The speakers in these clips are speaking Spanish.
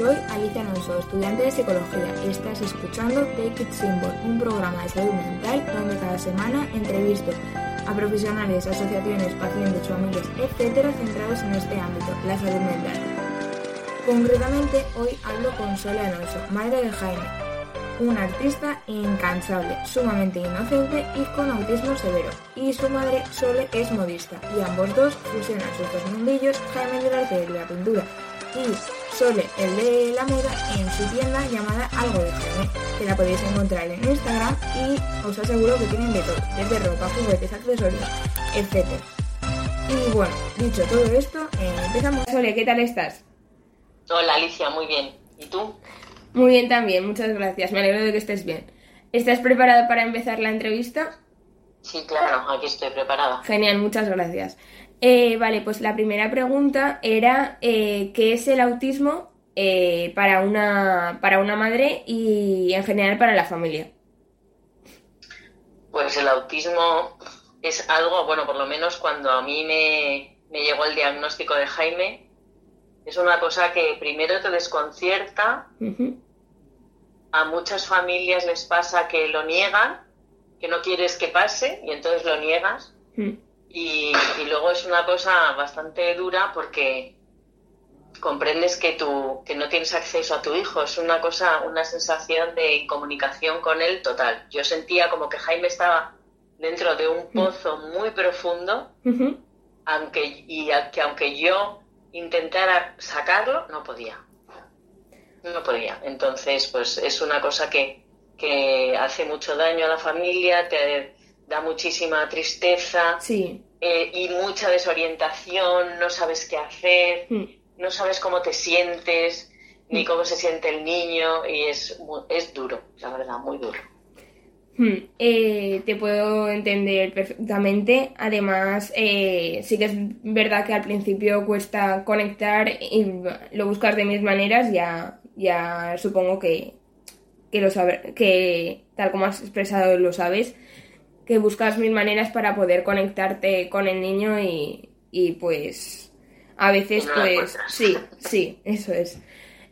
soy Alicia Alonso, estudiante de psicología, y estás escuchando Take It Symbol, un programa de salud mental donde cada semana entrevisto a profesionales, asociaciones, pacientes, familias, etcétera, centrados en este ámbito, la salud mental. Concretamente, hoy hablo con Sole Alonso, madre de Jaime, un artista incansable, sumamente inocente y con autismo severo. Y su madre, Sole, es modista, y ambos dos fusionan sus dos mundillos, Jaime del arte de la pintura y Sole, el de la moda, en su tienda llamada Algo de Jaime, que la podéis encontrar en Instagram y os aseguro que tienen de todo, desde ropa, juguetes, accesorios, etc. Y bueno, dicho todo esto, eh, empezamos. Sole, ¿qué tal estás? Hola Alicia, muy bien. ¿Y tú? Muy bien también, muchas gracias. Me alegro de que estés bien. ¿Estás preparada para empezar la entrevista? Sí, claro, aquí estoy preparada. Genial, muchas gracias. Eh, vale, pues la primera pregunta era eh, ¿qué es el autismo eh, para, una, para una madre y en general para la familia? Pues el autismo es algo, bueno, por lo menos cuando a mí me, me llegó el diagnóstico de Jaime, es una cosa que primero te desconcierta. A muchas familias les pasa que lo niegan, que no quieres que pase y entonces lo niegas. Y, luego es una cosa bastante dura porque comprendes que tú que no tienes acceso a tu hijo. Es una cosa una sensación de incomunicación con él total. Yo sentía como que Jaime estaba dentro de un pozo muy profundo aunque y que aunque yo intentara sacarlo no podía. No podía. Entonces pues es una cosa que, que hace mucho daño a la familia te da muchísima tristeza eh, y mucha desorientación, no sabes qué hacer, Hmm. no sabes cómo te sientes, ni cómo se siente el niño, y es, es duro, la verdad, muy duro. Hmm, eh, te puedo entender perfectamente. Además, eh, sí que es verdad que al principio cuesta conectar y lo buscas de mil maneras. Ya, ya supongo que, que lo sabe- que tal como has expresado lo sabes, que buscas mil maneras para poder conectarte con el niño y, y pues a veces no pues sí, sí, eso es.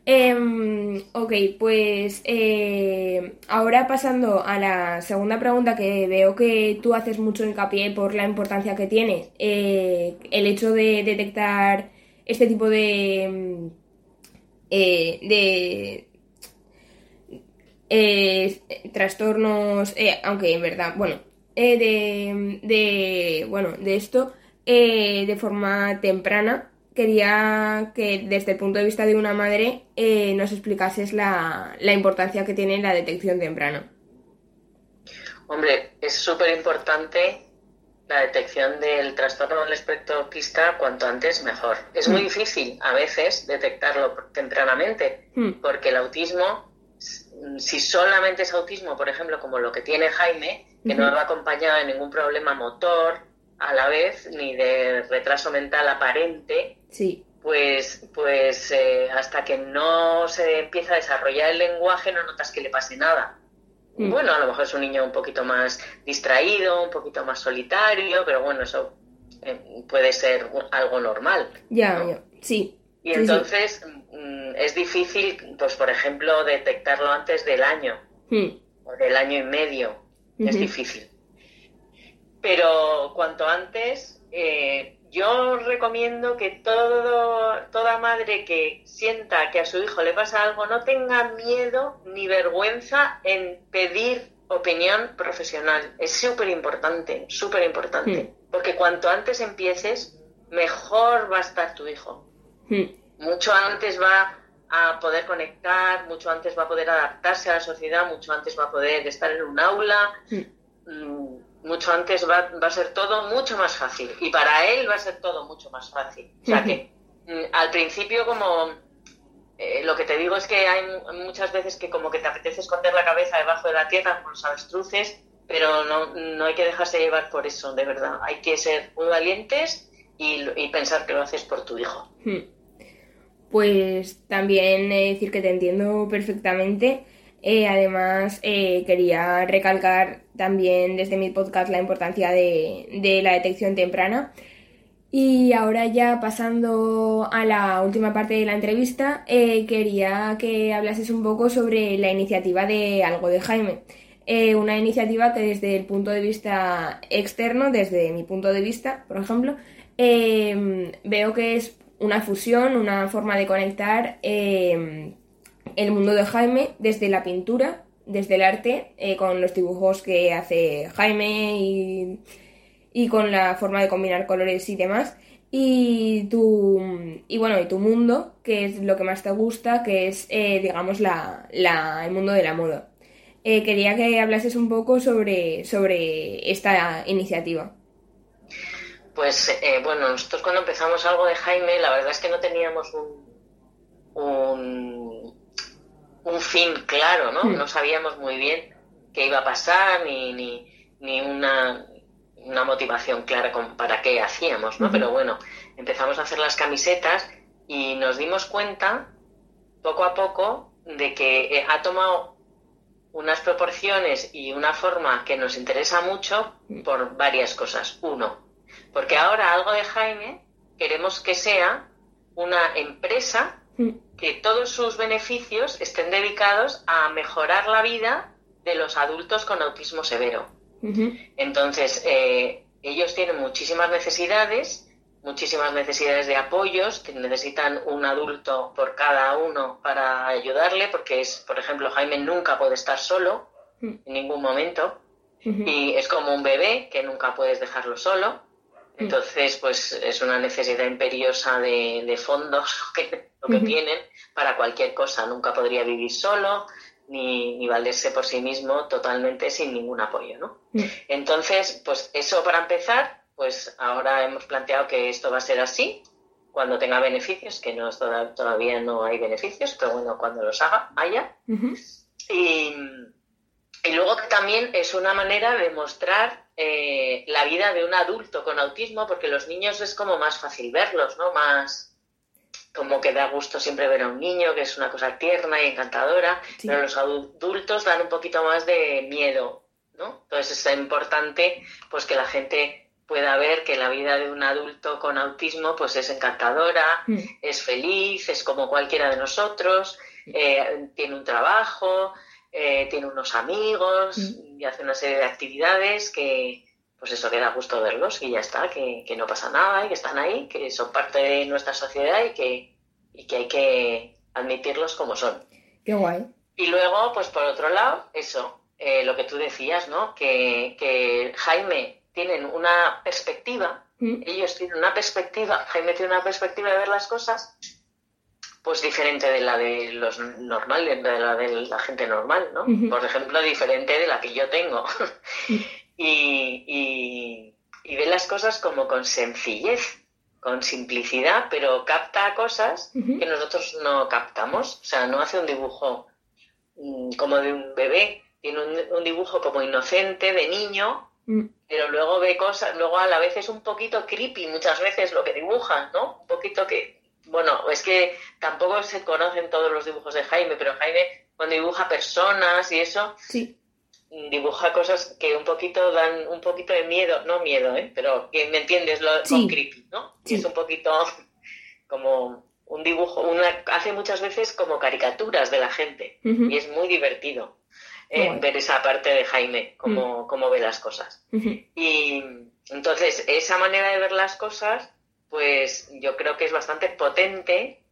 Em, ok, pues eh, ahora pasando a la segunda pregunta que veo que tú haces mucho hincapié por la importancia que tiene, eh, el hecho de detectar este tipo de, mm, eh, de trastornos, aunque en verdad, bueno, eh, de, de, bueno, de esto eh, de forma temprana. Quería que desde el punto de vista de una madre eh, nos explicases la, la importancia que tiene la detección temprana. Hombre, es súper importante la detección del trastorno del espectro autista cuanto antes mejor. Es muy difícil a veces detectarlo tempranamente, Hmm. porque el autismo, si solamente es autismo, por ejemplo, como lo que tiene Jaime, que no va acompañado de ningún problema motor a la vez, ni de retraso mental aparente, Sí. pues, pues eh, hasta que no se empieza a desarrollar el lenguaje no notas que le pase nada. Mm. Bueno, a lo mejor es un niño un poquito más distraído, un poquito más solitario, pero bueno, eso eh, puede ser algo normal. Ya, ¿no? ya. Sí. Y Sí, entonces mm, es difícil, pues por ejemplo, detectarlo antes del año Hmm. o del año y medio. Es difícil. Pero cuanto antes, eh, yo recomiendo que todo, toda madre que sienta que a su hijo le pasa algo no tenga miedo ni vergüenza en pedir opinión profesional. Es súper importante, súper importante. Porque cuanto antes empieces, mejor va a estar tu hijo Hmm. mucho antes va a poder conectar, mucho antes va a poder adaptarse a la sociedad, mucho antes va a poder estar en un aula, Hmm. mm, mucho antes va, va a ser todo mucho más fácil. Y para él va a ser todo mucho más fácil. O sea que mm, al principio como eh, lo que te digo es que hay mu- muchas veces que como que te apetece esconder la cabeza debajo de la tierra con los avestruces, pero no, no hay que dejarse llevar por eso, de verdad. Hay que ser muy valientes y, y pensar que lo haces por tu hijo. Pues también eh, decir que te entiendo perfectamente. Eh, además, eh, quería recalcar también desde mi podcast la importancia de, de la detección temprana. Y ahora ya pasando a la última parte de la entrevista, quería que hablases un poco sobre la iniciativa de Algo de Jaime. Una iniciativa que desde el punto de vista externo, desde mi punto de vista, por ejemplo, em, veo que es una fusión, una forma de conectar em, el mundo de Jaime desde la pintura, desde el arte, eh, con los dibujos que hace Jaime y con la forma de combinar colores y demás. Y tu, y bueno, y tu mundo, que es lo que más te gusta, que es, eh, digamos, la, la, el mundo de la moda. Eh, quería que hablases un poco sobre, sobre esta iniciativa. Pues eh, bueno, nosotros cuando empezamos algo de Jaime, la verdad es que no teníamos un, un, un fin claro, ¿no? Hmm. No sabíamos muy bien qué iba a pasar, ni, ni, ni una una motivación clara con para qué hacíamos, ¿no? Pero bueno, empezamos a hacer las camisetas y nos dimos cuenta poco a poco de que eh, ha tomado unas proporciones y una forma que nos interesa mucho por varias cosas. Uno, porque ahora algo de Jaime queremos que sea una empresa que todos sus beneficios estén dedicados a mejorar la vida de los adultos con autismo severo. Entonces, eh, ellos tienen muchísimas necesidades, muchísimas necesidades de apoyos, que necesitan un adulto por cada uno para ayudarle, porque es, por ejemplo, Jaime nunca puede estar solo mm. en ningún momento, y es como un bebé que nunca puedes dejarlo solo. Mm. Entonces, pues es una necesidad imperiosa de, fondos que, lo que tienen para cualquier cosa. Nunca podría vivir solo, ni, ni, valerse por sí mismo totalmente sin ningún apoyo, ¿no? Mm. Entonces, pues eso para empezar, pues ahora hemos planteado que esto va a ser así cuando tenga beneficios, que no todavía no hay beneficios, pero bueno, cuando los haga, haya. y, y, luego que también es una manera de mostrar eh, la vida de un adulto con autismo, porque los niños es como más fácil verlos, ¿no? Más, como que da gusto siempre ver a un niño, que es una cosa tierna y encantadora, pero los adultos dan un poquito más de miedo, ¿no? Entonces es importante pues que la gente pueda ver que la vida de un adulto con autismo pues es encantadora, mm. es feliz, es como cualquiera de nosotros, eh, tiene un trabajo, eh, tiene unos amigos mm. Y hace una serie de actividades que, pues eso que da gusto verlos y ya está, que, no pasa nada y que están ahí, que son parte de nuestra sociedad y que, y que hay que admitirlos como son. Qué guay. Y luego, pues por otro lado, eso, eh, lo que tú decías, ¿no? Que, que Jaime tienen una perspectiva, mm. ellos tienen una perspectiva, Jaime tiene una perspectiva de ver las cosas, pues diferente de la de los normales, de la de la gente normal, ¿no? Por ejemplo, diferente de la que yo tengo. Mm y, ve las cosas como con sencillez, con simplicidad, pero capta cosas que nosotros no captamos. O sea, no hace un dibujo mm, como de un bebé, tiene un, dibujo como inocente, de niño, mm. pero luego ve cosas, luego a la vez es un poquito creepy muchas veces lo que dibuja, ¿no? Un poquito que, bueno, es que tampoco se conocen todos los dibujos de Jaime, pero Jaime cuando dibuja personas y eso, sí. dibuja cosas que un poquito dan un poquito de miedo, no miedo, ¿eh? pero que me entiendes lo con creepy, ¿no? Es un poquito como un dibujo, una, hace muchas veces como caricaturas de la gente y es muy divertido eh, ver esa parte de Jaime, cómo, cómo ve las cosas. Y entonces, esa manera de ver las cosas, pues yo creo que es bastante potente,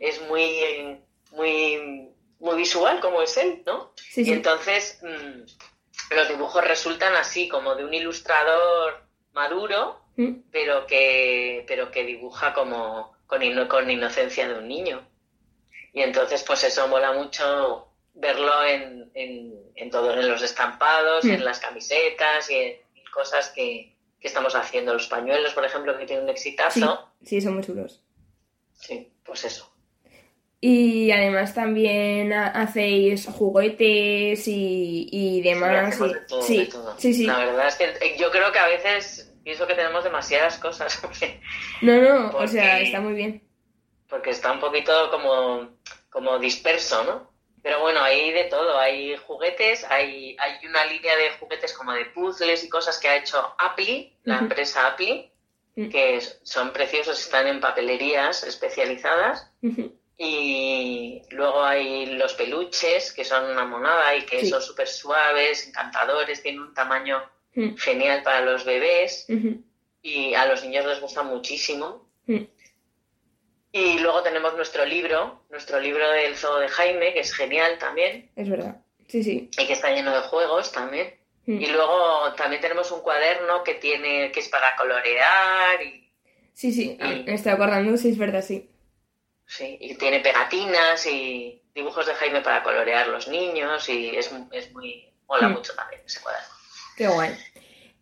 es muy, muy muy visual como es él, ¿no? Y entonces mm, los dibujos resultan así, como de un ilustrador maduro, mm. pero, que, pero que dibuja como con, con inocencia de un niño. Y entonces, pues eso mola mucho verlo en, en, en todos en los estampados, en mm. las camisetas y en cosas que, que, estamos haciendo. Los pañuelos, por ejemplo, que tienen un exitazo. sí son muy chulos. Sí, pues eso. Y además también hacéis juguetes y, y demás. Sí, sí, sí, La verdad es que eh, yo creo que a veces pienso que tenemos demasiadas cosas. no, no, o sea, está muy bien. Porque está un poquito como, como disperso, ¿no? Pero bueno, hay de todo. Hay juguetes, hay, hay una línea de juguetes como de puzzles y cosas que ha hecho Apple, la empresa Apple mm. que son preciosos, están en papelerías especializadas. Y luego hay los peluches, que son una monada y que son súper suaves, encantadores, tienen un tamaño mm. genial para los bebés y a los niños les gusta muchísimo. Y luego tenemos nuestro libro, nuestro libro del zoo de Jaime, que es genial también. Es verdad, sí, sí. Y que está lleno de juegos también. Mm. Y luego también tenemos un cuaderno que tiene que es para colorear y... Sí, sí, me estoy acordando, sí, es verdad, sí. Sí, y tiene pegatinas y dibujos de Jaime para colorear los niños y es, es muy... mola mm. mucho también ese cuaderno. Qué guay.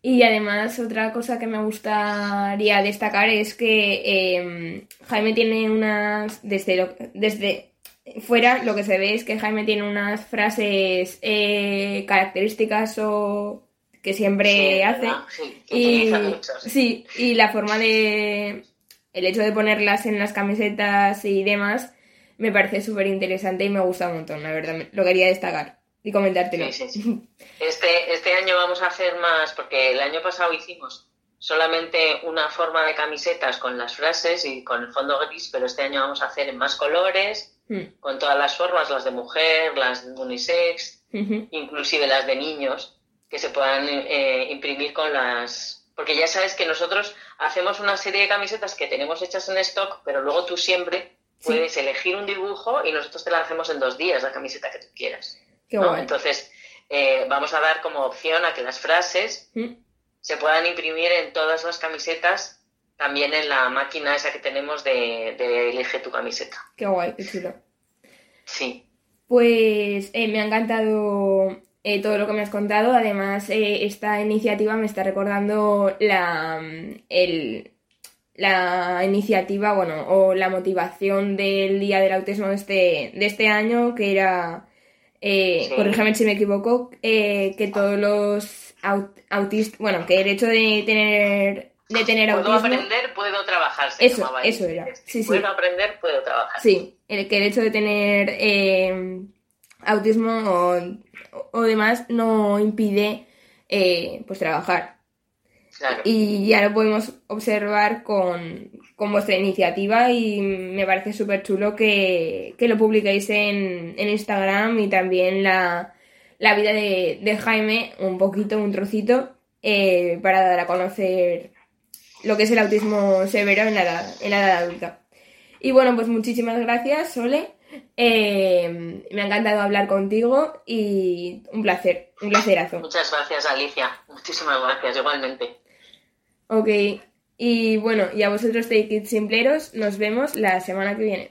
Y además otra cosa que me gustaría destacar es que em, Jaime tiene unas, desde, desde fuera lo que se ve es que Jaime tiene unas frases eh, características o que siempre hace. y, sí, y la forma de el hecho de ponerlas en las camisetas y demás me parece súper interesante y me gusta un montón, la verdad. Lo quería destacar y comentártelo. Sí, sí, sí. Este, este año vamos a hacer más, porque el año pasado hicimos solamente una forma de camisetas con las frases y con el fondo gris, pero este año vamos a hacer en más colores, hmm. con todas las formas, las de mujer, las de unisex, inclusive las de niños, que se puedan eh, imprimir con las porque ya sabes que nosotros hacemos una serie de camisetas que tenemos hechas en stock, pero luego tú siempre puedes elegir un dibujo y nosotros te la hacemos en dos días, la camiseta que tú quieras. Entonces, eh, vamos a dar como opción a que las frases mm. se puedan imprimir en todas las camisetas, también en la máquina esa que tenemos de, de Elige tu camiseta. Qué guay, qué chulo. Sí. Pues eh, me ha encantado eh, todo lo que me has contado. Además, esta iniciativa me está recordando la, la iniciativa, bueno, o la motivación del Día del Autismo de este, de este año, que era, eh, corrígeme si me equivoco, eh, que todos los autistas, bueno, que el hecho de tener de tener puedo aprender, puedo trabajar. eso, eso era. Sí, sí. Puedo aprender, puedo trabajar. Sí, el, que el hecho de tener autismo o o demás no impide eh, pues trabajar. Y ya lo podemos observar con, vuestra iniciativa y me parece súper chulo que, lo publiquéis en, Instagram y también la, vida de, Jaime, un poquito, un trocito, eh, para dar a conocer lo que es el autismo severo en la en la edad adulta. Y bueno, pues muchísimas gracias, Sole. Eh, me ha encantado hablar contigo y un placer, un placerazo. Muchas gracias, Alicia. Muchísimas gracias, igualmente. Ok, y bueno, y a vosotros, Take It Simpleros, nos vemos la semana que viene.